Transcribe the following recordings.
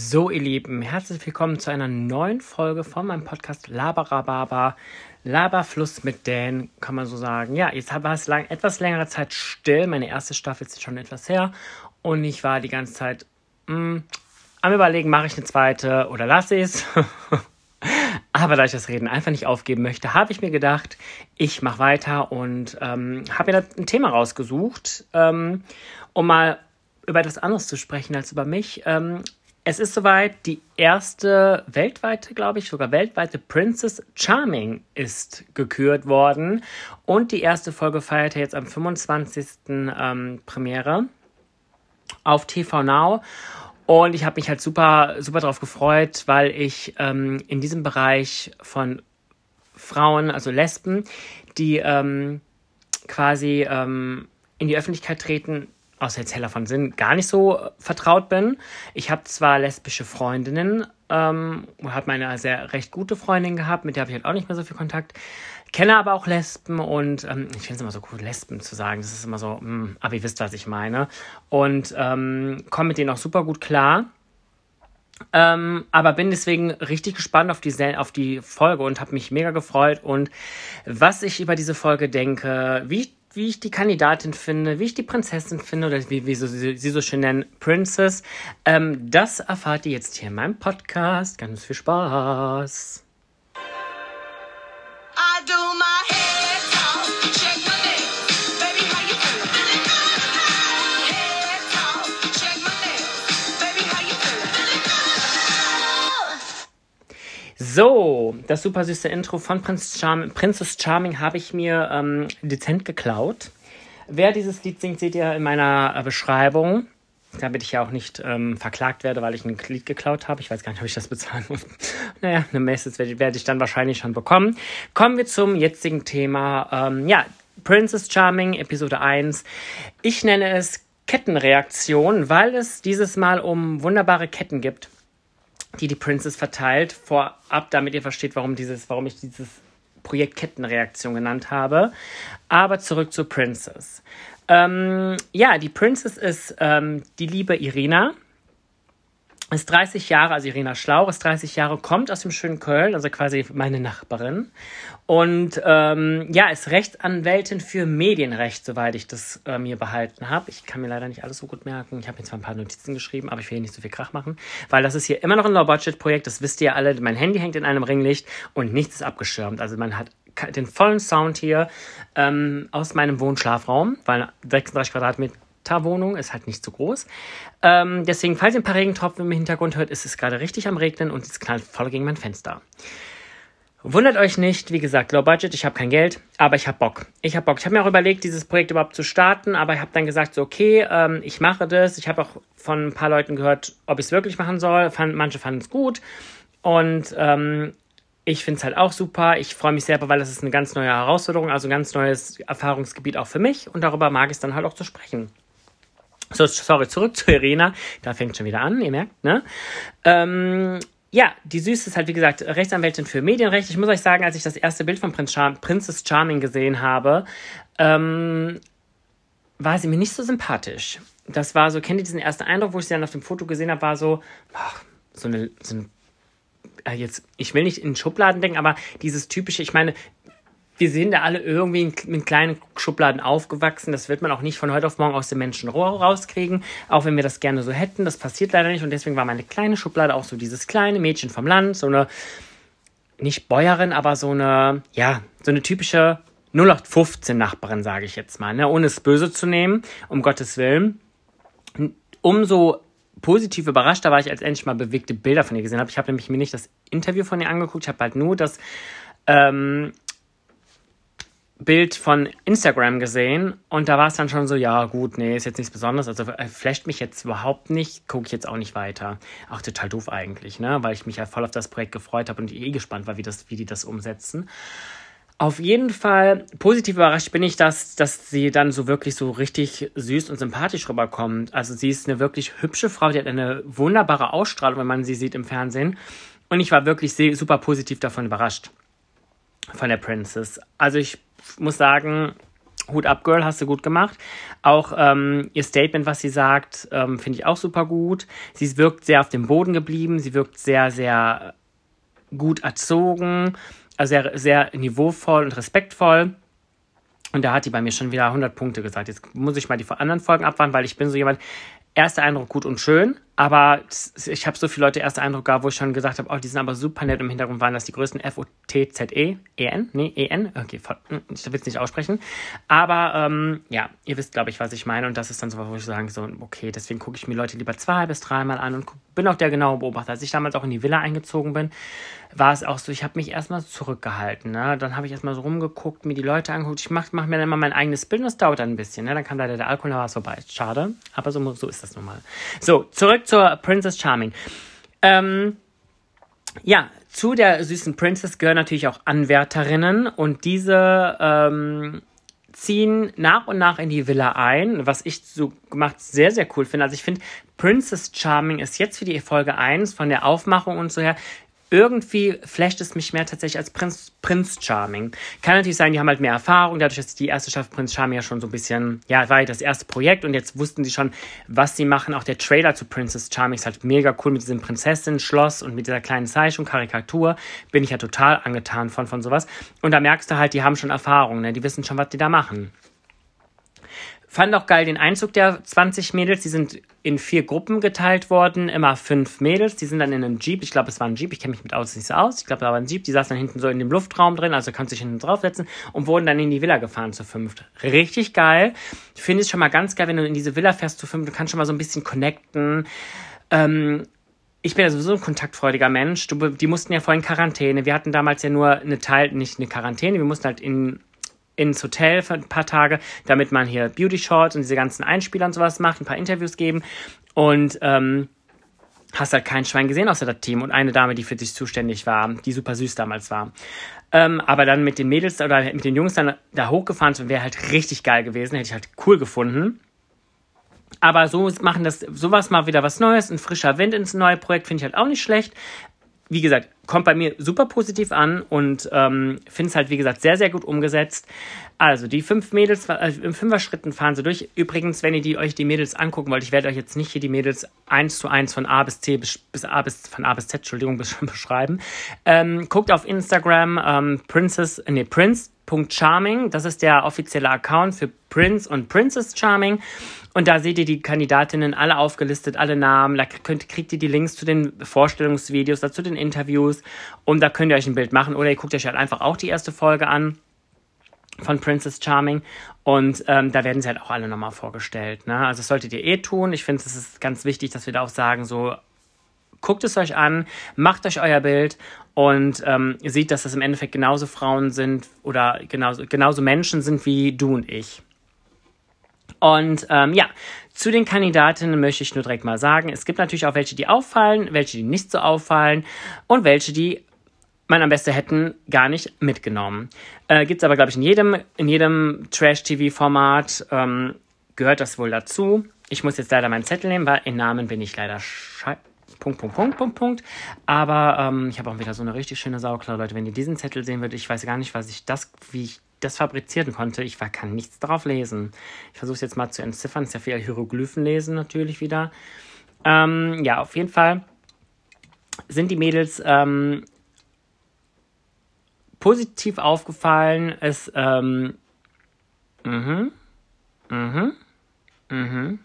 So, ihr Lieben, herzlich willkommen zu einer neuen Folge von meinem Podcast Labarababa. Laberfluss mit Dan, kann man so sagen. Ja, jetzt war es lang, etwas längere Zeit still. Meine erste Staffel ist schon etwas her. Und ich war die ganze Zeit mh, hm, am Überlegen, mache ich eine zweite oder lasse ich es. Aber da ich das Reden einfach nicht aufgeben möchte, habe ich mir gedacht, ich mache weiter und ähm, habe mir ein Thema rausgesucht, ähm, um mal über etwas anderes zu sprechen als über mich. Ähm, es ist soweit, die erste weltweite, glaube ich, sogar weltweite Princess Charming ist gekürt worden. Und die erste Folge feierte jetzt am 25. Ähm, Premiere auf TV Now. Und ich habe mich halt super, super darauf gefreut, weil ich ähm, in diesem Bereich von Frauen, also Lesben, die ähm, quasi ähm, in die Öffentlichkeit treten, außer jetzt Heller von Sinn, gar nicht so vertraut bin. Ich habe zwar lesbische Freundinnen, ähm, habe meine sehr recht gute Freundin gehabt, mit der habe ich halt auch nicht mehr so viel Kontakt. Kenne aber auch Lesben und ähm, ich finde es immer so cool, Lesben zu sagen. Das ist immer so, mh, hm, aber ihr wisst, was ich meine. Und ähm, komme mit denen auch super gut klar. Ähm, aber bin deswegen richtig gespannt auf die, auf die Folge und habe mich mega gefreut. Und was ich über diese Folge denke, wie ich wie ich die Kandidatin finde, wie ich die Prinzessin finde oder wie, wie so, sie, sie so schön nennen, Princess. Ähm, das erfahrt ihr jetzt hier in meinem Podcast. Ganz viel Spaß. So, das super süße Intro von Prinz Charm Princess Charming habe ich mir ähm, dezent geklaut. Wer dieses Lied singt, seht ihr in meiner äh, Beschreibung. Damit ich ja auch nicht ähm, verklagt werde, weil ich ein Lied geklaut habe. Ich weiß gar nicht, ob ich das bezahlen muss. naja, eine Message werde, werde ich dann wahrscheinlich schon bekommen. Kommen wir zum jetzigen Thema. Ähm, ja, Princess Charming, Episode 1. Ich nenne es Kettenreaktion, weil es dieses Mal um wunderbare Ketten gibt die die Princess verteilt. Vorab, damit ihr versteht, warum, dieses, warum ich dieses Projekt Kettenreaktion genannt habe. Aber zurück zu Princess. Ähm, ja, die Princess ist ähm, die liebe Irina ist 30 Jahre, also Irina Schlauch ist 30 Jahre, kommt aus dem schönen Köln, also quasi meine Nachbarin. Und ähm, ja, ist Rechtsanwältin für Medienrecht, soweit ich das äh, mir behalten habe. Ich kann mir leider nicht alles so gut merken. Ich habe mir zwar ein paar Notizen geschrieben, aber ich will hier nicht so viel Krach machen, weil das ist hier immer noch ein Low-Budget-Projekt, das wisst ihr alle. Mein Handy hängt in einem Ringlicht und nichts ist abgeschirmt. Also man hat den vollen Sound hier ähm, aus meinem Wohnschlafraum, weil 36 Quadratmeter Wohnung, ist halt nicht so groß. Ähm, deswegen, falls ihr ein paar Regentropfen im Hintergrund hört, ist es gerade richtig am Regnen und es knallt voll gegen mein Fenster. Wundert euch nicht, wie gesagt, Low Budget, ich habe kein Geld, aber ich habe Bock. Ich habe Bock. Ich habe mir auch überlegt, dieses Projekt überhaupt zu starten, aber ich habe dann gesagt, so, okay, ähm, ich mache das. Ich habe auch von ein paar Leuten gehört, ob ich es wirklich machen soll. Fand, manche fanden es gut und ähm, ich finde es halt auch super. Ich freue mich selber, weil es ist eine ganz neue Herausforderung, also ein ganz neues Erfahrungsgebiet auch für mich und darüber mag ich es dann halt auch zu sprechen. So, sorry, zurück zu Irena. Da fängt schon wieder an, ihr merkt, ne? Ähm, ja, die Süße ist halt, wie gesagt, Rechtsanwältin für Medienrecht. Ich muss euch sagen, als ich das erste Bild von Prinz Char Princess Charming gesehen habe, ähm, war sie mir nicht so sympathisch. Das war so, kennt ihr diesen ersten Eindruck, wo ich sie dann auf dem Foto gesehen habe, war so, ach, so eine, so ein äh, jetzt, ich will nicht in Schubladen denken, aber dieses typische, ich meine, wir sind da alle irgendwie in, kleinen Schubladen aufgewachsen. Das wird man auch nicht von heute auf morgen aus dem Menschen rauskriegen, auch wenn wir das gerne so hätten. Das passiert leider nicht und deswegen war meine kleine Schublade auch so dieses kleine Mädchen vom Land, so eine, nicht Bäuerin, aber so eine, ja, so eine typische 0815 Nachbarin, sage ich jetzt mal, ne? ohne es böse zu nehmen, um Gottes Willen. Umso positiv überraschter war ich, als endlich mal bewegte Bilder von ihr gesehen habe. Ich habe nämlich mir nicht das Interview von ihr angeguckt, ich habe halt nur das ähm, Bild von Instagram gesehen und da war es dann schon so, ja gut, nee, ist jetzt nichts Besonderes, also äh, flasht mich jetzt überhaupt nicht, gucke ich jetzt auch nicht weiter. Auch total doof eigentlich, ne, weil ich mich ja voll auf das Projekt gefreut habe und eh gespannt war, wie, das, wie die das umsetzen. Auf jeden Fall positiv überrascht bin ich, dass, dass sie dann so wirklich so richtig süß und sympathisch rüberkommt. Also sie ist eine wirklich hübsche Frau, die hat eine wunderbare Ausstrahlung, wenn man sie sieht im Fernsehen. Und ich war wirklich super positiv davon überrascht. Von der Princess. Also ich muss sagen, Hut ab, Girl, hast du gut gemacht. Auch ähm, ihr Statement, was sie sagt, ähm, finde ich auch super gut. Sie wirkt sehr auf dem Boden geblieben. Sie wirkt sehr, sehr gut erzogen, also sehr, sehr niveauvoll und respektvoll. Und da hat die bei mir schon wieder 100 Punkte gesagt. Jetzt muss ich mal die anderen Folgen abwarten, weil ich bin so jemand, erster Eindruck gut und schön, aber ich habe so viele Leute erster Eindruck gehabt, wo ich schon gesagt habe, oh, die sind aber super nett. Im Hintergrund waren das die größten F-O-T-Z-E, E-N, nee, E-N, okay, hm, ich will es nicht aussprechen. Aber ähm, ja, ihr wisst, glaube ich, was ich meine und das ist dann so, wo ich sage, so, okay, deswegen gucke ich mir Leute lieber zwei bis dreimal an und bin auch der genaue Beobachter. Als ich damals auch in die Villa eingezogen bin, war es auch so, ich habe mich erstmal zurückgehalten. Ne? Dann habe ich erstmal so rumgeguckt, mir die Leute angeguckt. Ich mache mach mir dann immer mein eigenes Bild und das dauert dann ein bisschen. Ne? Dann kam leider der Alkohol, da war es vorbei. Schade, aber so, so ist das nun mal. So, zurück zur Princess Charming. Ähm, ja, zu der süßen Princess gehören natürlich auch Anwärterinnen und diese ähm, ziehen nach und nach in die Villa ein, was ich so gemacht sehr, sehr cool finde. Also ich finde, Princess Charming ist jetzt für die Folge 1 von der Aufmachung und so her irgendwie flasht es mich mehr tatsächlich als Prinz, Prinz Charming. Kann natürlich sein, die haben halt mehr Erfahrung, dadurch, dass die erste Staffel Prinz Charming ja schon so ein bisschen, ja, war ja das erste Projekt und jetzt wussten sie schon, was sie machen. Auch der Trailer zu Princess Charming ist halt mega cool mit diesem Prinzessin-Schloss und mit dieser kleinen Zeichnung, Karikatur. Bin ich ja total angetan von, von sowas. Und da merkst du halt, die haben schon Erfahrung, ne? die wissen schon, was die da machen. Fand auch geil den Einzug der 20 Mädels. Die sind in vier Gruppen geteilt worden, immer fünf Mädels. Die sind dann in einem Jeep. Ich glaube, es war ein Jeep. Ich kenne mich mit Autos nicht so aus. Ich glaube, da war ein Jeep. Die saßen dann hinten so in dem Luftraum drin, also kannst dich hinten draufsetzen und wurden dann in die Villa gefahren zu fünft. Richtig geil. Ich finde es schon mal ganz geil, wenn du in diese Villa fährst zu fünft. Du kannst schon mal so ein bisschen connecten. Ähm, ich bin ja sowieso ein kontaktfreudiger Mensch. Du, die mussten ja vorhin Quarantäne. Wir hatten damals ja nur eine Teil, nicht eine Quarantäne. Wir mussten halt in ins Hotel für ein paar Tage, damit man hier Beauty Shorts und diese ganzen Einspieler und sowas macht, ein paar Interviews geben und ähm, hast halt kein Schwein gesehen außer das Team und eine Dame, die für dich zuständig war, die super süß damals war. Ähm, aber dann mit den Mädels oder mit den Jungs dann da hochgefahren zu wäre halt richtig geil gewesen, hätte ich halt cool gefunden. Aber so machen das sowas mal wieder was Neues, ein frischer Wind ins neue Projekt finde ich halt auch nicht schlecht wie gesagt, kommt bei mir super positiv an und ähm, finde es halt, wie gesagt, sehr, sehr gut umgesetzt. Also, die fünf Mädels, äh, im Fünfer-Schritten fahren sie durch. Übrigens, wenn ihr die, euch die Mädels angucken wollt, ich werde euch jetzt nicht hier die Mädels eins zu eins von A bis C bis, bis A bis, von A bis Z, Entschuldigung, beschreiben. Ähm, guckt auf Instagram, ähm, Princess, nee, Prince.charming, das ist der offizielle Account für Prince und Princess Charming. Und da seht ihr die Kandidatinnen alle aufgelistet, alle Namen. Da könnt, kriegt ihr die Links zu den Vorstellungsvideos, dazu den Interviews. Und da könnt ihr euch ein Bild machen. Oder ihr guckt euch halt einfach auch die erste Folge an von Princess Charming. Und ähm, da werden sie halt auch alle nochmal vorgestellt. Ne? Also das solltet ihr eh tun. Ich finde, es ist ganz wichtig, dass wir da auch sagen, so guckt es euch an, macht euch euer Bild und ähm, seht, dass das im Endeffekt genauso Frauen sind oder genauso, genauso Menschen sind wie du und ich. Und ähm, ja, zu den Kandidatinnen möchte ich nur direkt mal sagen, es gibt natürlich auch welche, die auffallen, welche, die nicht so auffallen und welche, die man am besten hätten gar nicht mitgenommen. Äh, gibt es aber, glaube ich, in jedem, in jedem Trash-TV-Format ähm, gehört das wohl dazu. Ich muss jetzt leider meinen Zettel nehmen, weil in Namen bin ich leider scheiße. Punkt, Punkt, Punkt, Punkt, Punkt. Aber ähm, ich habe auch wieder so eine richtig schöne Sauklaue, Leute. Wenn ihr diesen Zettel sehen würdet, ich weiß gar nicht, was ich das, wie ich das fabrizieren konnte. Ich war, kann nichts drauf lesen. Ich versuche es jetzt mal zu entziffern. Es ist ja viel Hieroglyphen lesen natürlich wieder. Ähm, ja, auf jeden Fall sind die Mädels ähm, positiv aufgefallen. Es, ähm, mhm, mhm, mhm.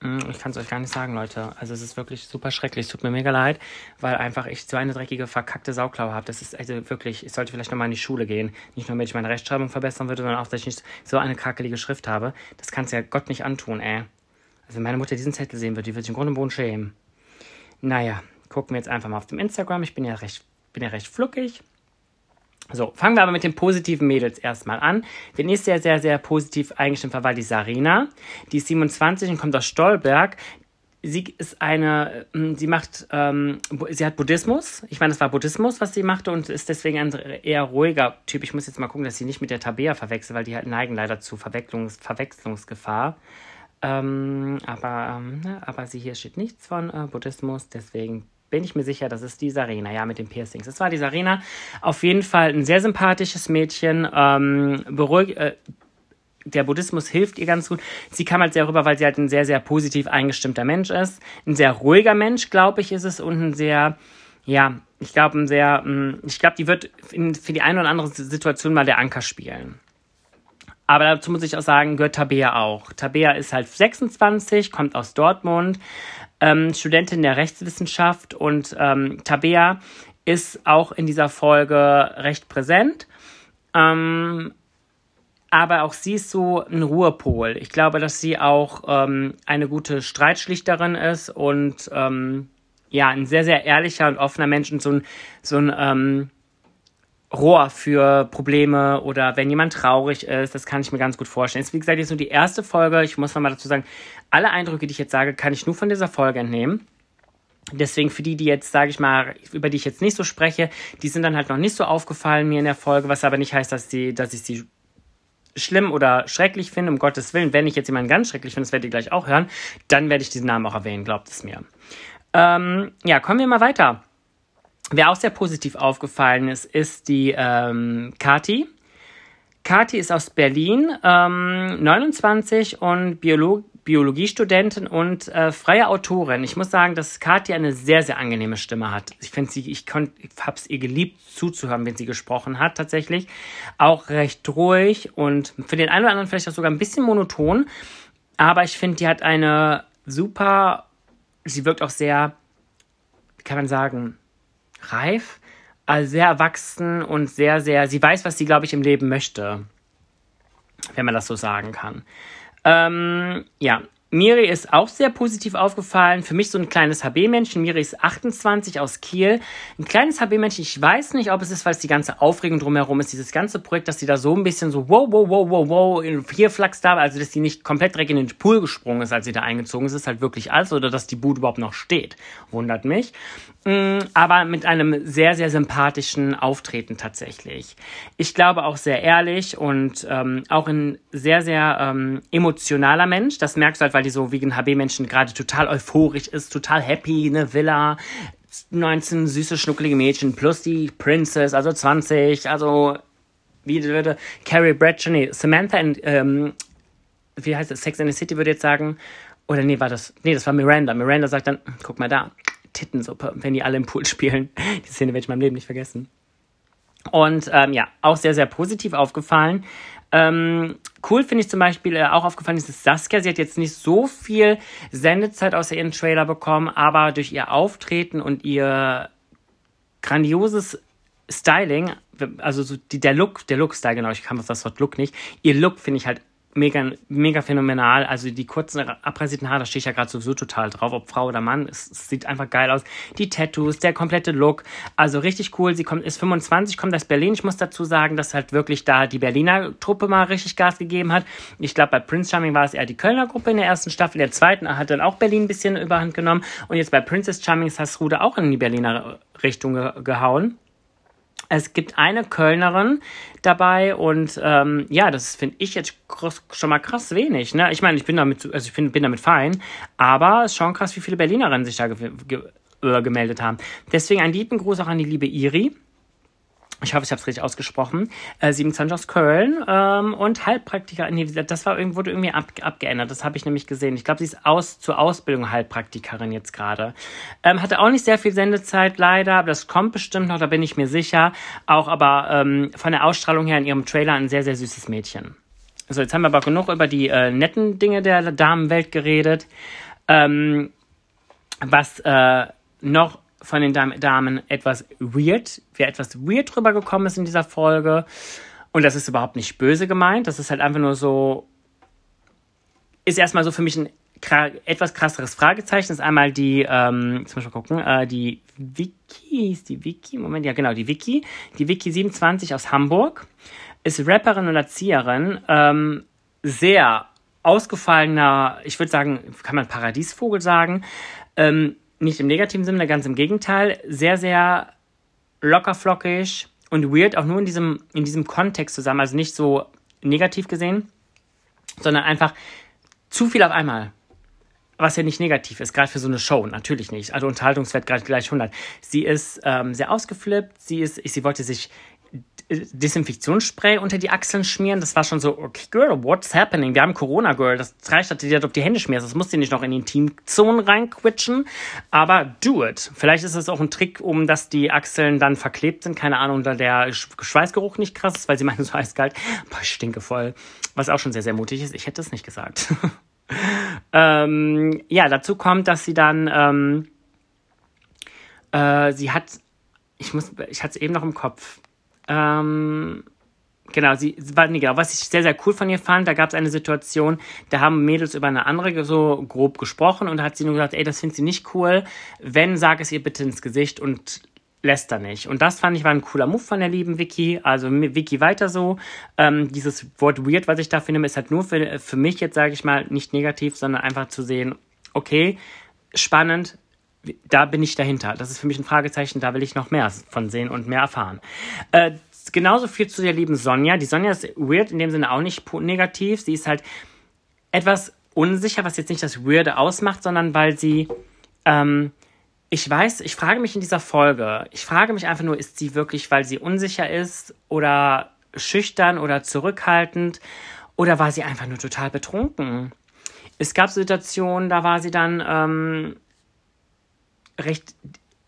Hm, ich kann es euch gar nicht sagen, Leute. Also es ist wirklich super schrecklich. Es tut mir mega leid, weil einfach ich so eine dreckige, verkackte Sauklaue habe. Das ist also wirklich, ich sollte vielleicht nochmal in die Schule gehen. Nicht nur, damit ich meine Rechtschreibung verbessern würde, sondern auch, dass ich nicht so eine krakelige Schrift habe. Das kannst ja Gott nicht antun, ey. Also wenn meine Mutter diesen Zettel sehen würde, die würde sich im Grunde und Boden schämen. Naja, gucken wir jetzt einfach mal auf dem Instagram. Ich bin ja recht, bin ja recht fluckig. So, fangen wir aber mit den positiven Mädels erstmal an. Wen ich sehr, sehr, sehr positiv eingestimmt war, war die Sarina. Die ist 27 und kommt aus Stolberg. Sie ist eine, ähm, sie macht, ähm, sie hat Buddhismus. Ich meine, das war Buddhismus, was sie machte und ist deswegen ein eher ruhiger Typ. Ich muss jetzt mal gucken, dass sie nicht mit der Tabea verwechselt, weil die halt neigen leider zu Verwechslungs Verwechslungsgefahr. Ähm, aber, ähm, ne, aber sie hier steht nichts von äh, Buddhismus, deswegen bin ich mir sicher, das ist die Sarina, ja, mit den Piercings. Das war die Sarina. Auf jeden Fall ein sehr sympathisches Mädchen, ähm, beruhig, äh, der Buddhismus hilft ihr ganz gut. Sie kam halt sehr rüber, weil sie halt ein sehr, sehr positiv eingestimmter Mensch ist. Ein sehr ruhiger Mensch, glaube ich, ist es und ein sehr, ja, ich glaube, ein sehr, mm, ich glaube, die wird für die eine oder andere Situation mal der Anker spielen. Aber dazu muss ich auch sagen, gehört Tabea auch. Tabea ist halt 26, kommt aus Dortmund, ähm, Studentin der Rechtswissenschaft und ähm, Tabea ist auch in dieser Folge recht präsent. Ähm, aber auch sie ist so ein Ruhepol. Ich glaube, dass sie auch ähm, eine gute Streitschlichterin ist und ähm, ja, ein sehr, sehr ehrlicher und offener Mensch und so ein, so ein ähm, Rohr für Probleme oder wenn jemand traurig ist, das kann ich mir ganz gut vorstellen. Ist wie gesagt jetzt nur die erste Folge. Ich muss nochmal dazu sagen, alle Eindrücke, die ich jetzt sage, kann ich nur von dieser Folge entnehmen. Deswegen für die, die jetzt, sage ich mal, über die ich jetzt nicht so spreche, die sind dann halt noch nicht so aufgefallen mir in der Folge, was aber nicht heißt, dass, die, dass ich sie schlimm oder schrecklich finde, um Gottes Willen. Wenn ich jetzt jemanden ganz schrecklich finde, das werdet ihr gleich auch hören, dann werde ich diesen Namen auch erwähnen, glaubt es mir. Ähm, ja, kommen wir mal weiter. Wer auch sehr positiv aufgefallen ist, ist die ähm, Kati. Kati ist aus Berlin, ähm, 29 und Biolog Biologiestudentin und äh, freie Autorin. Ich muss sagen, dass Kathi eine sehr, sehr angenehme Stimme hat. Ich finde sie, ich, ich habe es ihr geliebt zuzuhören, wenn sie gesprochen hat, tatsächlich. Auch recht ruhig und für den einen oder anderen vielleicht auch sogar ein bisschen monoton. Aber ich finde, die hat eine super, sie wirkt auch sehr, wie kann man sagen, reif, also sehr erwachsen und sehr, sehr, sie weiß, was sie, glaube ich, im Leben möchte. Wenn man das so sagen kann. Ähm, ja, Miri ist auch sehr positiv aufgefallen. Für mich so ein kleines HB-Männchen. Miri ist 28 aus Kiel. Ein kleines HB-Männchen. Ich weiß nicht, ob es ist, weil es die ganze Aufregung drumherum ist. Dieses ganze Projekt, dass sie da so ein bisschen so wow, wow, wow, wow, wow, in vier Flachs da, also dass sie nicht komplett direkt in den Pool gesprungen ist, als sie da eingezogen ist, ist halt wirklich alles. Oder dass die Bude überhaupt noch steht. Wundert mich. Mm, aber mit einem sehr, sehr sympathischen Auftreten tatsächlich. Ich glaube auch sehr ehrlich und ähm, auch ein sehr, sehr ähm, emotionaler Mensch. Das merkst du halt, weil die so wie ein HB-Menschen gerade total euphorisch ist, total happy, eine Villa, 19 süße, schnuckelige Mädchen plus die Princess, also 20, also wie würde Carrie Bradshaw, nee, Samantha in, ähm, wie heißt es, Sex in the City würde jetzt sagen, oder nee, war das, nee, das war Miranda. Miranda sagt dann, guck mal da, Tittensuppe, wenn die alle im Pool spielen. Die Szene werde ich in meinem Leben nicht vergessen. Und ähm, ja, auch sehr, sehr positiv aufgefallen. Ähm, cool finde ich zum Beispiel äh, auch aufgefallen, ist dass Saskia. Sie hat jetzt nicht so viel Sendezeit außer ihren Trailer bekommen, aber durch ihr Auftreten und ihr grandioses Styling, also so die, der Look, der Look-Style, genau, ich kann das Wort Look nicht. Ihr Look finde ich halt mega, mega phänomenal. Also die kurzen abrasierten Haare, da stehe ich ja gerade sowieso total drauf, ob Frau oder Mann. Es, es, sieht einfach geil aus. Die Tattoos, der komplette Look. Also richtig cool. Sie kommt, ist 25, kommt aus Berlin. Ich muss dazu sagen, dass halt wirklich da die Berliner Truppe mal richtig Gas gegeben hat. Ich glaube, bei Prince Charming war es eher die Kölner Gruppe in der ersten Staffel. Der zweiten hat dann auch Berlin ein bisschen überhand genommen. Und jetzt bei Princess Charming ist das Ruder auch in die Berliner Richtung ge gehauen. Es gibt eine Kölnerin dabei und ähm, ja, das finde ich jetzt schon mal krass wenig. Ne? Ich meine, ich bin damit, also ich bin, bin damit fein, aber es ist schon krass, wie viele Berlinerinnen sich da ge ge äh, gemeldet haben. Deswegen ein lieben Gruß auch an die liebe Iri ich hoffe, ich habe es richtig ausgesprochen, äh, 27 aus Köln ähm, und Heilpraktiker, nee, das war, wurde irgendwie ab, abgeändert, das habe ich nämlich gesehen. Ich glaube, sie ist aus, zur Ausbildung Heilpraktikerin jetzt gerade. Ähm, hatte auch nicht sehr viel Sendezeit leider, aber das kommt bestimmt noch, da bin ich mir sicher. Auch aber ähm, von der Ausstrahlung her in ihrem Trailer ein sehr, sehr süßes Mädchen. So, jetzt haben wir aber genug über die äh, netten Dinge der Damenwelt geredet. Ähm, was äh, noch von den Damen etwas weird, wer etwas weird drüber gekommen ist in dieser Folge. Und das ist überhaupt nicht böse gemeint. Das ist halt einfach nur so, ist erstmal so für mich ein etwas krasseres Fragezeichen. Das ist einmal die, ähm, jetzt muss ich mal gucken, äh, die Vicky, ist die Vicky? Moment, ja genau, die Vicky. Die Vicky 27 aus Hamburg. Ist Rapperin und Erzieherin. Ähm, sehr ausgefallener, ich würde sagen, kann man Paradiesvogel sagen. Ähm, nicht im negativen Sinne, ganz im Gegenteil, sehr, sehr lockerflockig und weird, auch nur in diesem, in diesem Kontext zusammen, also nicht so negativ gesehen, sondern einfach zu viel auf einmal. Was ja nicht negativ ist, gerade für so eine Show, natürlich nicht. Also Unterhaltungswert gerade gleich 100. Sie ist ähm, sehr ausgeflippt, sie ist, sie wollte sich Desinfektionsspray unter die Achseln schmieren. Das war schon so, okay, Girl, what's happening? Wir haben Corona, Girl. Das reicht, dass du dir auf die Hände schmierst. Das musst du nicht noch in die Intimzonen reinquitschen. Aber do it. Vielleicht ist es auch ein Trick, um dass die Achseln dann verklebt sind. Keine Ahnung, da der Schweißgeruch nicht krass ist, weil sie meinen so eiskalt. Boah, ich stinke voll. Was auch schon sehr, sehr mutig ist. Ich hätte es nicht gesagt. ähm, ja, dazu kommt, dass sie dann, ähm, äh, sie hat, ich muss, ich hatte es eben noch im Kopf ähm, genau, sie war, nee, genau, was ich sehr, sehr cool von ihr fand, da gab es eine Situation, da haben Mädels über eine andere so grob gesprochen und da hat sie nur gesagt, ey, das findet sie nicht cool. Wenn, sag es ihr bitte ins Gesicht und lässt er nicht. Und das fand ich war ein cooler Move von der lieben Vicky. Also Vicky weiter so. Ähm, dieses Wort weird, was ich dafür nehme, ist halt nur für, für mich jetzt, sage ich mal, nicht negativ, sondern einfach zu sehen, okay, spannend, da bin ich dahinter. Das ist für mich ein Fragezeichen, da will ich noch mehr von sehen und mehr erfahren. Äh, genauso viel zu der lieben Sonja. Die Sonja ist weird, in dem Sinne auch nicht negativ. Sie ist halt etwas unsicher, was jetzt nicht das Weirde ausmacht, sondern weil sie, ähm, ich weiß, ich frage mich in dieser Folge, ich frage mich einfach nur, ist sie wirklich, weil sie unsicher ist oder schüchtern oder zurückhaltend oder war sie einfach nur total betrunken? Es gab Situationen, da war sie dann, ähm, recht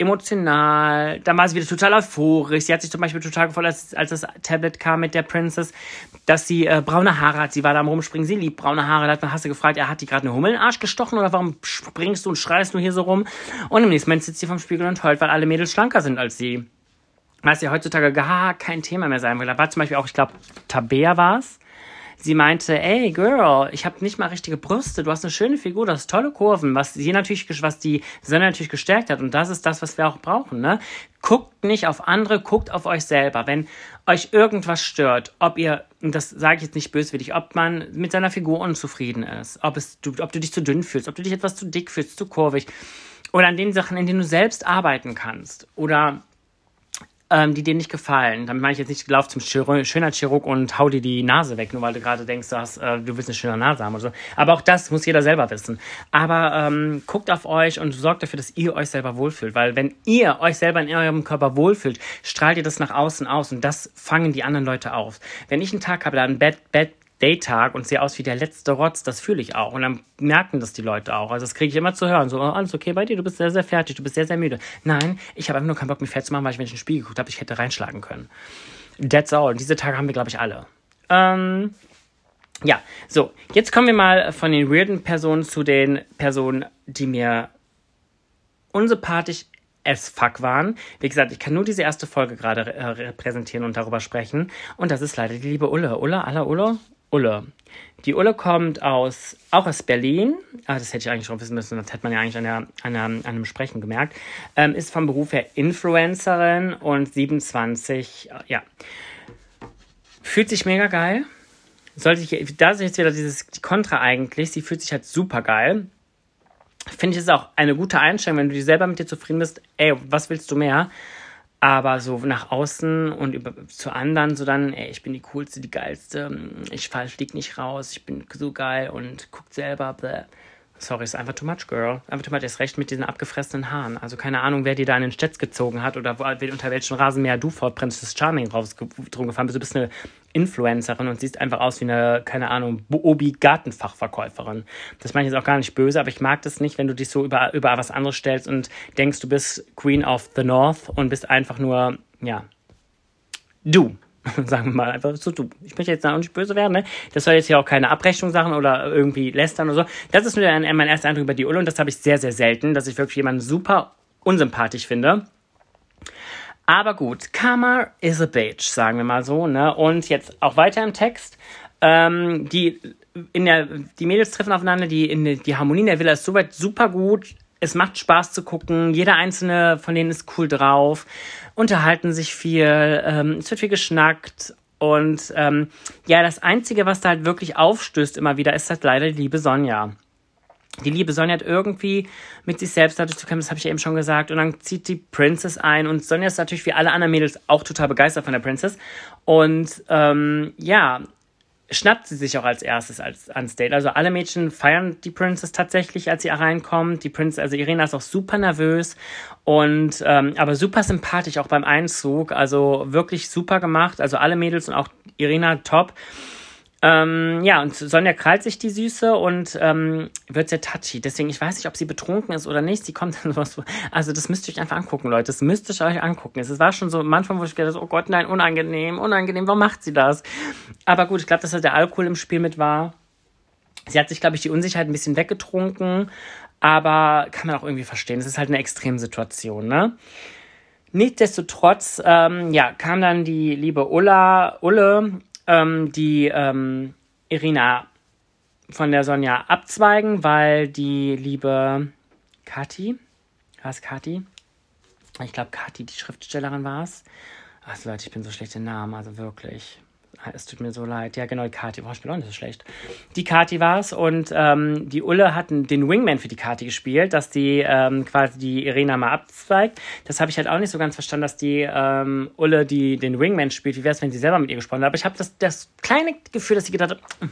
emotional. Dann war sie wieder total euphorisch. Sie hat sich zum Beispiel total gefreut, als, als das Tablet kam mit der Princess, dass sie äh, braune Haare hat. Sie war da am Rumspringen. Sie liebt braune Haare. Da hat man, hast du gefragt, er hat die gerade eine Hummel in den Arsch gestochen oder warum springst du und schreist du hier so rum? Und im nächsten Moment sitzt sie vom Spiegel und heult, weil alle Mädels schlanker sind als sie. Was ja heutzutage gar kein Thema mehr sein will. Da war zum Beispiel auch, ich glaube, Tabea war es sie meinte, ey Girl, ich habe nicht mal richtige Brüste, du hast eine schöne Figur, du hast tolle Kurven, was sie natürlich, was die Sonne natürlich gestärkt hat und das ist das, was wir auch brauchen, ne? Guckt nicht auf andere, guckt auf euch selber. Wenn euch irgendwas stört, ob ihr, und das sage ich jetzt nicht böswillig, ob man mit seiner Figur unzufrieden ist, ob es, du, ob du dich zu dünn fühlst, ob du dich etwas zu dick fühlst, zu kurvig, oder an den Sachen, in denen du selbst arbeiten kannst, oder ähm, die dir nicht gefallen. Damit meine ich jetzt nicht, lauf zum Schönheitschirurg und hau dir die Nase weg, nur weil du gerade denkst, du, hast, äh, du willst eine schöne Nase haben oder so. Aber auch das muss jeder selber wissen. Aber ähm, guckt auf euch und sorgt dafür, dass ihr euch selber wohlfühlt. Weil wenn ihr euch selber in eurem Körper wohlfühlt, strahlt ihr das nach außen aus und das fangen die anderen Leute auf. Wenn ich einen Tag habe, da ein Bett, Bett, Daytag und sehe aus wie der letzte Rotz, das fühle ich auch. Und dann merken das die Leute auch. Also das kriege ich immer zu hören. So, oh, alles okay bei dir, du bist sehr, sehr fertig, du bist sehr, sehr müde. Nein, ich habe einfach nur keinen Bock, mich fett zu machen, weil ich, wenn ich in den Spiegel geguckt habe, ich hätte reinschlagen können. That's all. Diese Tage haben wir, glaube ich, alle. Ähm, ja, so, jetzt kommen wir mal von den weirden Personen zu den Personen, die mir unsympathisch as fuck waren. Wie gesagt, ich kann nur diese erste Folge gerade äh, repräsentieren und darüber sprechen. Und das ist leider die liebe Ulle. Ulle, aller Ulle? Ulle. Die Ulle kommt aus, auch aus Berlin. Ah, das hätte ich eigentlich schon wissen müssen, das hätte man ja eigentlich an, der, an, der, an einem Sprechen gemerkt. Ähm, ist vom Beruf her Influencerin und 27, äh, ja. Fühlt sich mega geil. Sollte ich, da ist jetzt wieder dieses Kontra eigentlich. Sie fühlt sich halt super geil. Finde ich es auch eine gute Einstellung, wenn du dir selber mit dir zufrieden bist. Ey, was willst du mehr? Aber so nach außen und über, zu anderen so dann, ey, ich bin die coolste, die geilste, ich fall, flieg nicht raus, ich bin so geil und guckt selber, bläh. Sorry, ist einfach too much, girl. Einfach too much. Ist recht mit diesen abgefressenen Haaren. Also keine Ahnung, wer dir da in den Stetz gezogen hat oder wo, unter welchen Rasenmäher du vor Princess Charming drum gefahren bist. Du bist eine Influencerin und siehst einfach aus wie eine, keine Ahnung, Obi-Gartenfachverkäuferin. Das meine ich jetzt auch gar nicht böse, aber ich mag das nicht, wenn du dich so über, über was anderes stellst und denkst, du bist Queen of the North und bist einfach nur, ja, du. sagen wir mal einfach so, du, ich möchte jetzt auch nicht böse werden, ne? Das soll jetzt hier auch keine Abrechnung sagen oder irgendwie lästern oder so. Das ist nur mein erster Eindruck über die Ulle und das habe ich sehr, sehr selten, dass ich wirklich jemanden super unsympathisch finde. Aber gut, Karma is a bitch, sagen wir mal so, ne? Und jetzt auch weiter im Text. Ähm, die, in der, die Mädels treffen aufeinander, die, in, die Harmonie in der Villa ist soweit super gut es macht Spaß zu gucken. Jeder einzelne von denen ist cool drauf, unterhalten sich viel, ähm, es wird viel geschnackt. Und ähm, ja, das Einzige, was da halt wirklich aufstößt immer wieder, ist halt leider die liebe Sonja. Die liebe Sonja hat irgendwie mit sich selbst dadurch zu kämpfen, das habe ich eben schon gesagt. Und dann zieht die Princess ein. Und Sonja ist natürlich wie alle anderen Mädels auch total begeistert von der Princess. Und ähm, ja, schnappt sie sich auch als erstes als, ans Date. Also alle Mädchen feiern die Princess tatsächlich, als sie reinkommt. Die Princess, also Irina ist auch super nervös und ähm, aber super sympathisch auch beim Einzug. Also wirklich super gemacht. Also alle Mädels und auch Irina top. Ähm, ja, und Sonja krallt sich die Süße und ähm, wird sehr touchy. Deswegen, ich weiß nicht, ob sie betrunken ist oder nicht. Sie kommt dann sowas. Also, das müsst ihr euch einfach angucken, Leute. Das müsst ihr euch angucken. Es war schon so, manchmal, wo ich gedacht oh Gott, nein, unangenehm, unangenehm, warum macht sie das? Aber gut, ich glaube, dass da der Alkohol im Spiel mit war. Sie hat sich, glaube ich, die Unsicherheit ein bisschen weggetrunken, aber kann man auch irgendwie verstehen. Es ist halt eine Extremsituation, ne? Nichtsdestotrotz, ähm, ja, kam dann die liebe Ulla, Ulle ähm, die ähm, Irina von der Sonja abzweigen, weil die liebe Kathi, war es Kathi? Ich glaube, Kathi, die Schriftstellerin war es. Also Leute, ich bin so schlecht im Namen, also wirklich es tut mir so leid. Ja, genau, die Kati. Boah, ich bin auch nicht so schlecht. Die Kati war es und ähm, die Ulle hat den Wingman für die Kati gespielt, dass die ähm, quasi die Irena mal abzweigt. Das habe ich halt auch nicht so ganz verstanden, dass die ähm, Ulle die, den Wingman spielt. Wie wäre es, wenn sie selber mit ihr gesprochen hat? Aber ich habe das, das kleine Gefühl, dass sie gedacht hat, hm,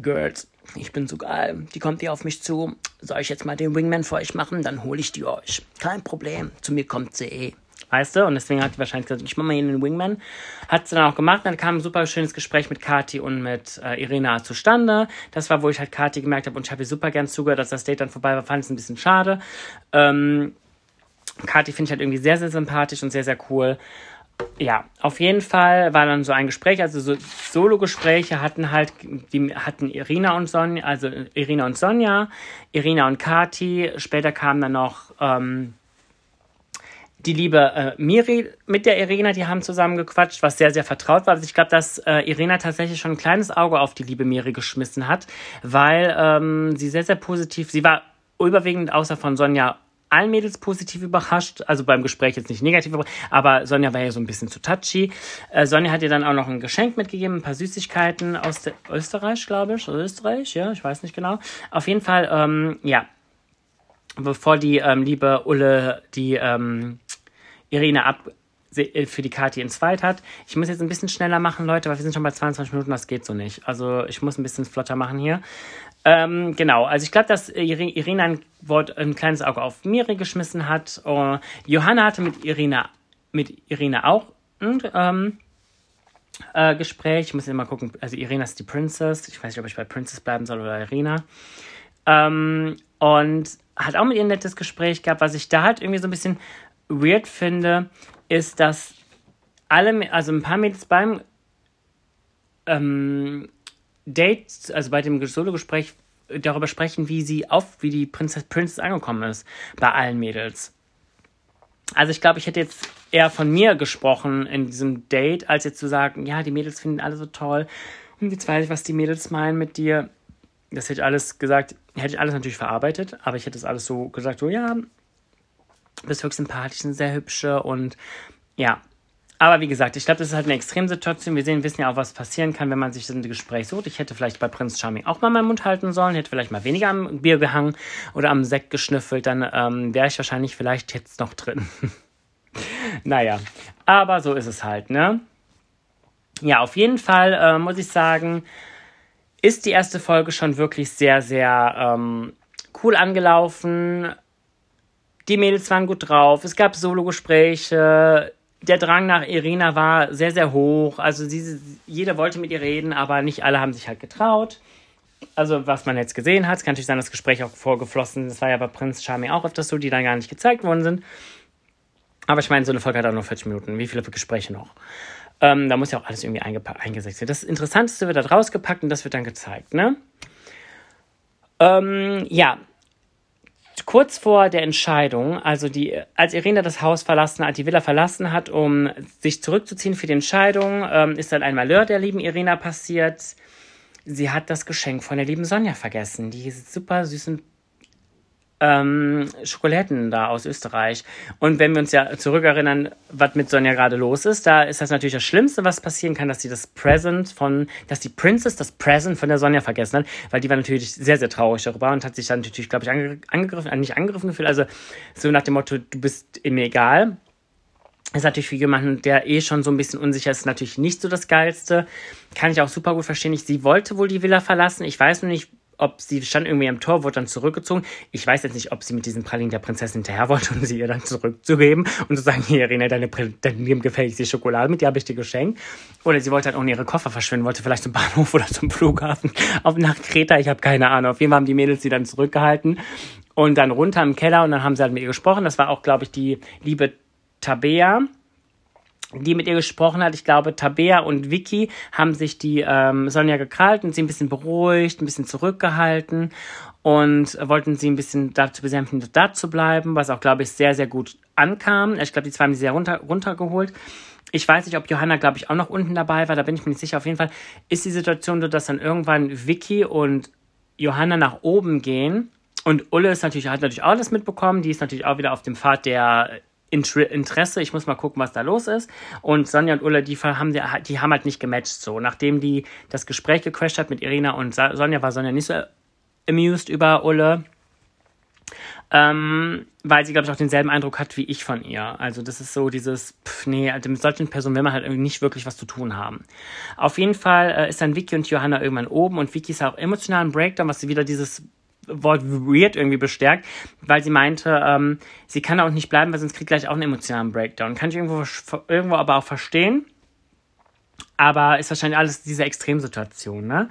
Girls, ich bin so geil. Die kommt hier auf mich zu. Soll ich jetzt mal den Wingman für euch machen? Dann hole ich die euch. Kein Problem. Zu mir kommt sie eh. Weißt du? Und deswegen hat sie wahrscheinlich gesagt, ich mache mal hier einen Wingman. Hat sie dann auch gemacht. Dann kam ein super schönes Gespräch mit Kati und mit äh, Irina zustande. Das war, wo ich halt Kati gemerkt habe und ich habe ihr super gern zugehört, dass das Date dann vorbei war. Fand es ein bisschen schade. Ähm, Kati finde ich halt irgendwie sehr, sehr sympathisch und sehr, sehr cool. Ja, auf jeden Fall war dann so ein Gespräch, also so Solo-Gespräche hatten halt, die hatten Irina und Sonja, also Irina und Sonja, Irina und Kati. Später kam dann noch ähm, die liebe äh, Miri mit der Irina, die haben zusammen gequatscht, was sehr, sehr vertraut war. Also ich glaube, dass äh, Irina tatsächlich schon ein kleines Auge auf die liebe Miri geschmissen hat, weil ähm, sie sehr, sehr positiv, sie war überwiegend außer von Sonja allen Mädels positiv überrascht, also beim Gespräch jetzt nicht negativ, aber Sonja war ja so ein bisschen zu touchy. Äh, Sonja hat ihr dann auch noch ein Geschenk mitgegeben, ein paar Süßigkeiten aus Österreich, glaube ich, Österreich, ja, ich weiß nicht genau. Auf jeden Fall, ähm, ja, bevor die ähm, liebe Ulle die ähm, Irene ab äh, für die Kati in zweit hat. Ich muss jetzt ein bisschen schneller machen, Leute, weil wir sind schon bei 22 Minuten, das geht so nicht. Also ich muss ein bisschen flotter machen hier. Ähm, genau, also ich glaube, dass Irene ein, Wort, ein kleines Auge auf Miri geschmissen hat. Uh, Johanna hatte mit Irina, mit Irina auch ein ähm, äh, Gespräch. Ich muss jetzt mal gucken, also Irina ist die Princess. Ich weiß nicht, ob ich bei Princess bleiben soll oder Irina. Ähm, und hat auch mit ihr ein nettes Gespräch gehabt, was ich da halt irgendwie so ein bisschen weird finde, ist, dass alle, also ein paar Mädels beim ähm, Date, also bei dem Solo-Gespräch, darüber sprechen, wie sie auf, wie die Princess, Princess angekommen ist. Bei allen Mädels. Also ich glaube, ich hätte jetzt eher von mir gesprochen in diesem Date, als jetzt zu sagen, ja, die Mädels finden alle so toll. Und jetzt weiß ich, was die Mädels meinen mit dir. Das hätte ich alles gesagt, hätte ich alles natürlich verarbeitet, aber ich hätte das alles so gesagt, so, ja, bist wirklich sympathisch, eine sehr hübsche und ja. Aber wie gesagt, ich glaube, das ist halt eine Extremsituation. Wir sehen, wissen ja auch, was passieren kann, wenn man sich das Gespräch sucht. Ich hätte vielleicht bei Prinz Charming auch mal meinen Mund halten sollen, hätte vielleicht mal weniger am Bier gehangen oder am Sekt geschnüffelt, dann ähm, wäre ich wahrscheinlich vielleicht jetzt noch drin. naja, aber so ist es halt, ne? Ja, auf jeden Fall äh, muss ich sagen, ist die erste Folge schon wirklich sehr, sehr ähm, cool angelaufen die Mädels waren gut drauf. Es gab Solo-Gespräche. Der Drang nach Irina war sehr, sehr hoch. Also sie, jeder wollte mit ihr reden, aber nicht alle haben sich halt getraut. Also was man jetzt gesehen hat, es kann natürlich sein, dass das Gespräch auch vorgeflossen Das war ja bei Prinz Charming auch öfters so, die dann gar nicht gezeigt worden sind. Aber ich meine, so eine Folge hat auch nur 40 Minuten. Wie viele Gespräche noch? Ähm, da muss ja auch alles irgendwie eingesetzt werden. Das Interessanteste wird da rausgepackt und das wird dann gezeigt, ne? Ähm, ja, kurz vor der Entscheidung, also die, als Irina das Haus verlassen hat, die Villa verlassen hat, um sich zurückzuziehen für die Entscheidung, ähm, ist dann ein Malheur der lieben Irina passiert. Sie hat das Geschenk von der lieben Sonja vergessen. Die super süßen ähm, Schokoladen da aus Österreich. Und wenn wir uns ja zurückerinnern, was mit Sonja gerade los ist, da ist das natürlich das Schlimmste, was passieren kann, dass sie das Present von, dass die Princess das Present von der Sonja vergessen hat, weil die war natürlich sehr, sehr traurig darüber und hat sich dann natürlich, glaube ich, ange angegriffen, äh, nicht angegriffen gefühlt, also so nach dem Motto, du bist mir egal. ist natürlich für jemanden, der eh schon so ein bisschen unsicher ist, natürlich nicht so das Geilste. Kann ich auch super gut verstehen. Ich, sie wollte wohl die Villa verlassen. Ich weiß nur nicht, ob sie stand irgendwie am Tor, wurde dann zurückgezogen. Ich weiß jetzt nicht, ob sie mit diesen Pralinen der Prinzessin hinterher wollte, um sie ihr dann zurückzugeben und zu sagen, hier, Irene, deine, deine gefällt die Schokolade mit, die habe ich dir geschenkt. Oder sie wollte halt ohne ihre Koffer verschwinden, wollte vielleicht zum Bahnhof oder zum Flughafen auf nach Kreta, ich habe keine Ahnung. Auf jeden Fall haben die Mädels sie dann zurückgehalten und dann runter im Keller und dann haben sie halt mit ihr gesprochen. Das war auch, glaube ich, die liebe Tabea, die mit ihr gesprochen hat. Ich glaube, Tabea und Vicky haben sich die ähm, Sonja gekrallt und sie ein bisschen beruhigt, ein bisschen zurückgehalten und wollten sie ein bisschen dazu besänftigen, da zu bleiben, was auch, glaube ich, sehr, sehr gut ankam. Ich glaube, die zwei haben sie sehr runter, runtergeholt. Ich weiß nicht, ob Johanna, glaube ich, auch noch unten dabei war, da bin ich mir nicht sicher. Auf jeden Fall ist die Situation so, dass dann irgendwann Vicky und Johanna nach oben gehen und Ulle ist natürlich, hat natürlich auch alles mitbekommen. Die ist natürlich auch wieder auf dem Pfad der Interesse. Ich muss mal gucken, was da los ist. Und Sonja und Ulla, die haben, die haben halt nicht gematcht so. Nachdem die das Gespräch gecrashed hat mit Irina und Sonja, war Sonja nicht so amused über Ulle. Ähm, weil sie, glaube ich, auch denselben Eindruck hat wie ich von ihr. Also das ist so dieses, pff, nee, also mit solchen Personen will man halt irgendwie nicht wirklich was zu tun haben. Auf jeden Fall äh, ist dann Vicky und Johanna irgendwann oben und Vicky ist auch emotionalen Breakdown, was sie wieder dieses Wort weird irgendwie bestärkt, weil sie meinte, ähm, sie kann auch nicht bleiben, weil sonst kriegt gleich auch einen emotionalen Breakdown. Kann ich irgendwo, irgendwo aber auch verstehen. Aber ist wahrscheinlich alles diese Extremsituation, ne?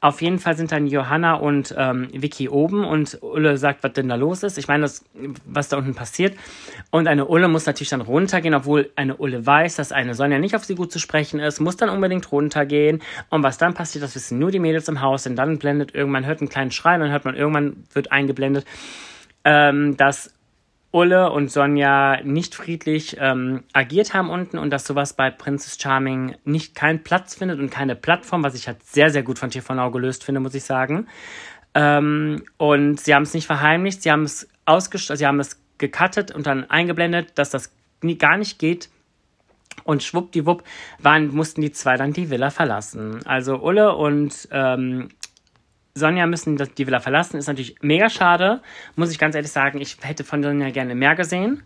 Auf jeden Fall sind dann Johanna und ähm, Vicky oben und Ulle sagt, was denn da los ist. Ich meine, das, was da unten passiert. Und eine Ulle muss natürlich dann runtergehen, obwohl eine Ulle weiß, dass eine Sonja nicht auf sie gut zu sprechen ist, muss dann unbedingt runtergehen. Und was dann passiert, das wissen nur die Mädels im Haus. Und dann blendet irgendwann, hört einen kleinen Schrei, dann hört man irgendwann, wird eingeblendet, ähm, dass Ulle und Sonja nicht friedlich ähm, agiert haben unten und dass sowas bei Princess Charming nicht keinen Platz findet und keine Plattform, was ich halt sehr, sehr gut von TV gelöst finde, muss ich sagen. Ähm, und sie haben es nicht verheimlicht, sie haben es ausgestrahlt, sie haben es gecuttet und dann eingeblendet, dass das nie, gar nicht geht. Und schwuppdiwupp waren, mussten die zwei dann die Villa verlassen. Also Ulle und ähm, Sonja müssen die Villa verlassen. Ist natürlich mega schade, muss ich ganz ehrlich sagen. Ich hätte von Sonja gerne mehr gesehen.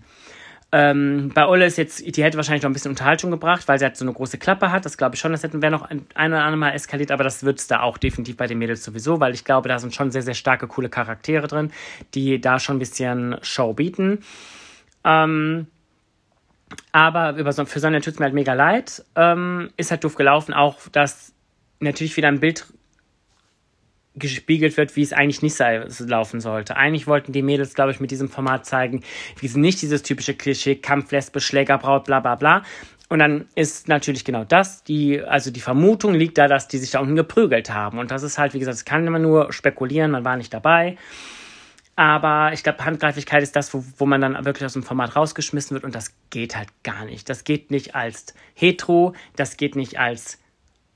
Ähm, bei Ulle ist jetzt, die hätte wahrscheinlich noch ein bisschen Unterhaltung gebracht, weil sie halt so eine große Klappe hat. Das glaube ich schon, das wäre noch ein, ein oder andere Mal eskaliert, aber das wird es da auch definitiv bei den Mädels sowieso, weil ich glaube, da sind schon sehr, sehr starke, coole Charaktere drin, die da schon ein bisschen Show bieten. Ähm, aber über so, für Sonja tut es mir halt mega leid. Ähm, ist halt doof gelaufen, auch dass natürlich wieder ein Bild gespiegelt wird, wie es eigentlich nicht laufen sollte. Eigentlich wollten die Mädels, glaube ich, mit diesem Format zeigen, wie sie nicht dieses typische Klischee Kampf, Lesbe, Schlägerbraut, bla bla bla. Und dann ist natürlich genau das, die, also die Vermutung liegt da, dass die sich da unten geprügelt haben. Und das ist halt, wie gesagt, das kann man nur spekulieren, man war nicht dabei. Aber ich glaube, Handgreiflichkeit ist das, wo, wo man dann wirklich aus dem Format rausgeschmissen wird und das geht halt gar nicht. Das geht nicht als hetero, das geht nicht als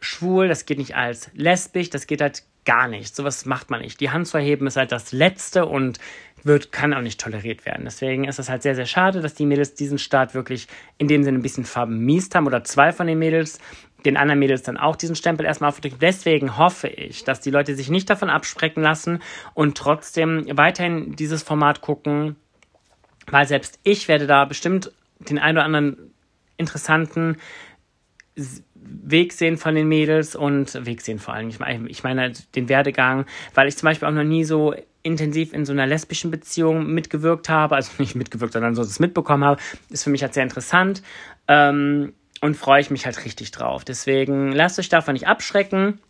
schwul, das geht nicht als lesbisch, das geht halt gar nicht. Sowas macht man nicht. Die Hand zu erheben ist halt das Letzte und wird, kann auch nicht toleriert werden. Deswegen ist es halt sehr, sehr schade, dass die Mädels diesen Start wirklich in dem Sinne ein bisschen vermiest haben oder zwei von den Mädels den anderen Mädels dann auch diesen Stempel erstmal aufdrücken. Deswegen hoffe ich, dass die Leute sich nicht davon absprechen lassen und trotzdem weiterhin dieses Format gucken, weil selbst ich werde da bestimmt den einen oder anderen interessanten Weg sehen von den Mädels und Weg sehen vor allem. Ich meine, ich meine den Werdegang, weil ich zum Beispiel auch noch nie so intensiv in so einer lesbischen Beziehung mitgewirkt habe, also nicht mitgewirkt, sondern so es mitbekommen habe, ist für mich halt sehr interessant ähm, und freue ich mich halt richtig drauf. Deswegen lasst euch davon nicht abschrecken.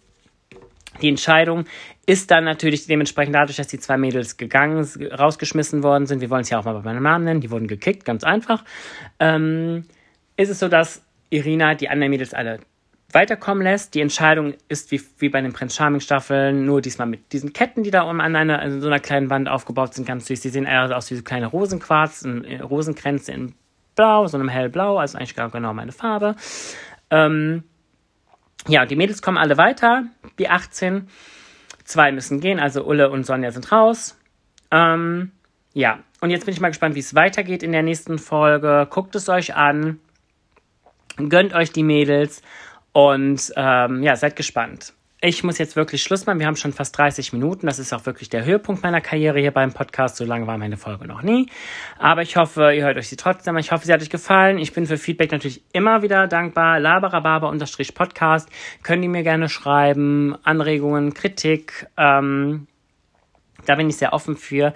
Die Entscheidung ist dann natürlich dementsprechend dadurch, dass die zwei Mädels gegangen, rausgeschmissen worden sind. Wir wollen es ja auch mal bei meinem Namen nennen. Die wurden gekickt, ganz einfach. Ähm, ist es so, dass Irina die anderen Mädels alle weiterkommen lässt. Die Entscheidung ist wie, wie bei den Prinz Charming Staffeln, nur diesmal mit diesen Ketten, die da um an einer, an so einer kleinen Wand aufgebaut sind, ganz süß. Die sehen eher aus wie so kleine Rosenquarz, Rosenkränze in Blau, so einem hellblau, also eigentlich genau meine Farbe. Ähm, ja, die Mädels kommen alle weiter, die 18. Zwei müssen gehen, also Ulle und Sonja sind raus. Ähm, ja, und jetzt bin ich mal gespannt, wie es weitergeht in der nächsten Folge. Guckt es euch an. Gönnt euch die Mädels und ähm, ja, seid gespannt. ich muss jetzt wirklich Schluss machen. Wir haben schon fast 30 Minuten. Das ist auch wirklich der Höhepunkt meiner Karriere hier beim Podcast. So lange war meine Folge noch nie. Aber ich hoffe, ihr hört euch sie trotzdem. Ich hoffe, sie hat euch gefallen. Ich bin für Feedback natürlich immer wieder dankbar. Laberababer-Podcast. Können die mir gerne schreiben. Anregungen, Kritik. Ähm, da bin ich sehr offen für.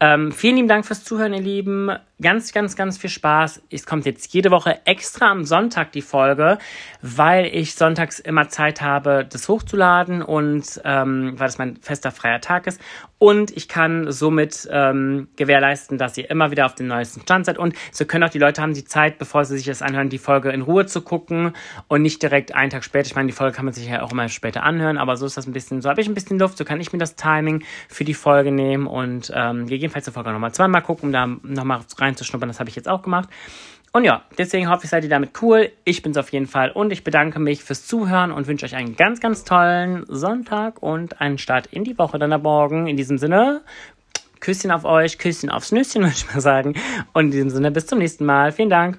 Ähm, vielen lieben Dank fürs Zuhören, ihr Lieben ganz, ganz, ganz viel Spaß. Es kommt jetzt jede Woche extra am Sonntag die Folge, weil ich sonntags immer Zeit habe, das hochzuladen und ähm, weil das mein fester freier Tag ist. Und ich kann somit ähm, gewährleisten, dass ihr immer wieder auf dem neuesten Stand seid. Und so können auch die Leute haben die Zeit, bevor sie sich das anhören, die Folge in Ruhe zu gucken und nicht direkt einen Tag später. Ich meine, die Folge kann man sich ja auch immer später anhören, aber so ist das ein bisschen, so habe ich ein bisschen Luft, so kann ich mir das Timing für die Folge nehmen und ähm, gegebenenfalls die Folge nochmal zweimal gucken, um da nochmal rein reinzuschnuppern. Das habe ich jetzt auch gemacht. Und ja, deswegen hoffe ich, seid ihr damit cool. Ich bin's auf jeden Fall und ich bedanke mich fürs Zuhören und wünsche euch einen ganz, ganz tollen Sonntag und einen Start in die Woche dann ab morgen. In diesem Sinne, Küsschen auf euch, Küsschen aufs Nüsschen, würde ich mal sagen. Und in diesem Sinne, bis zum nächsten Mal. Vielen Dank.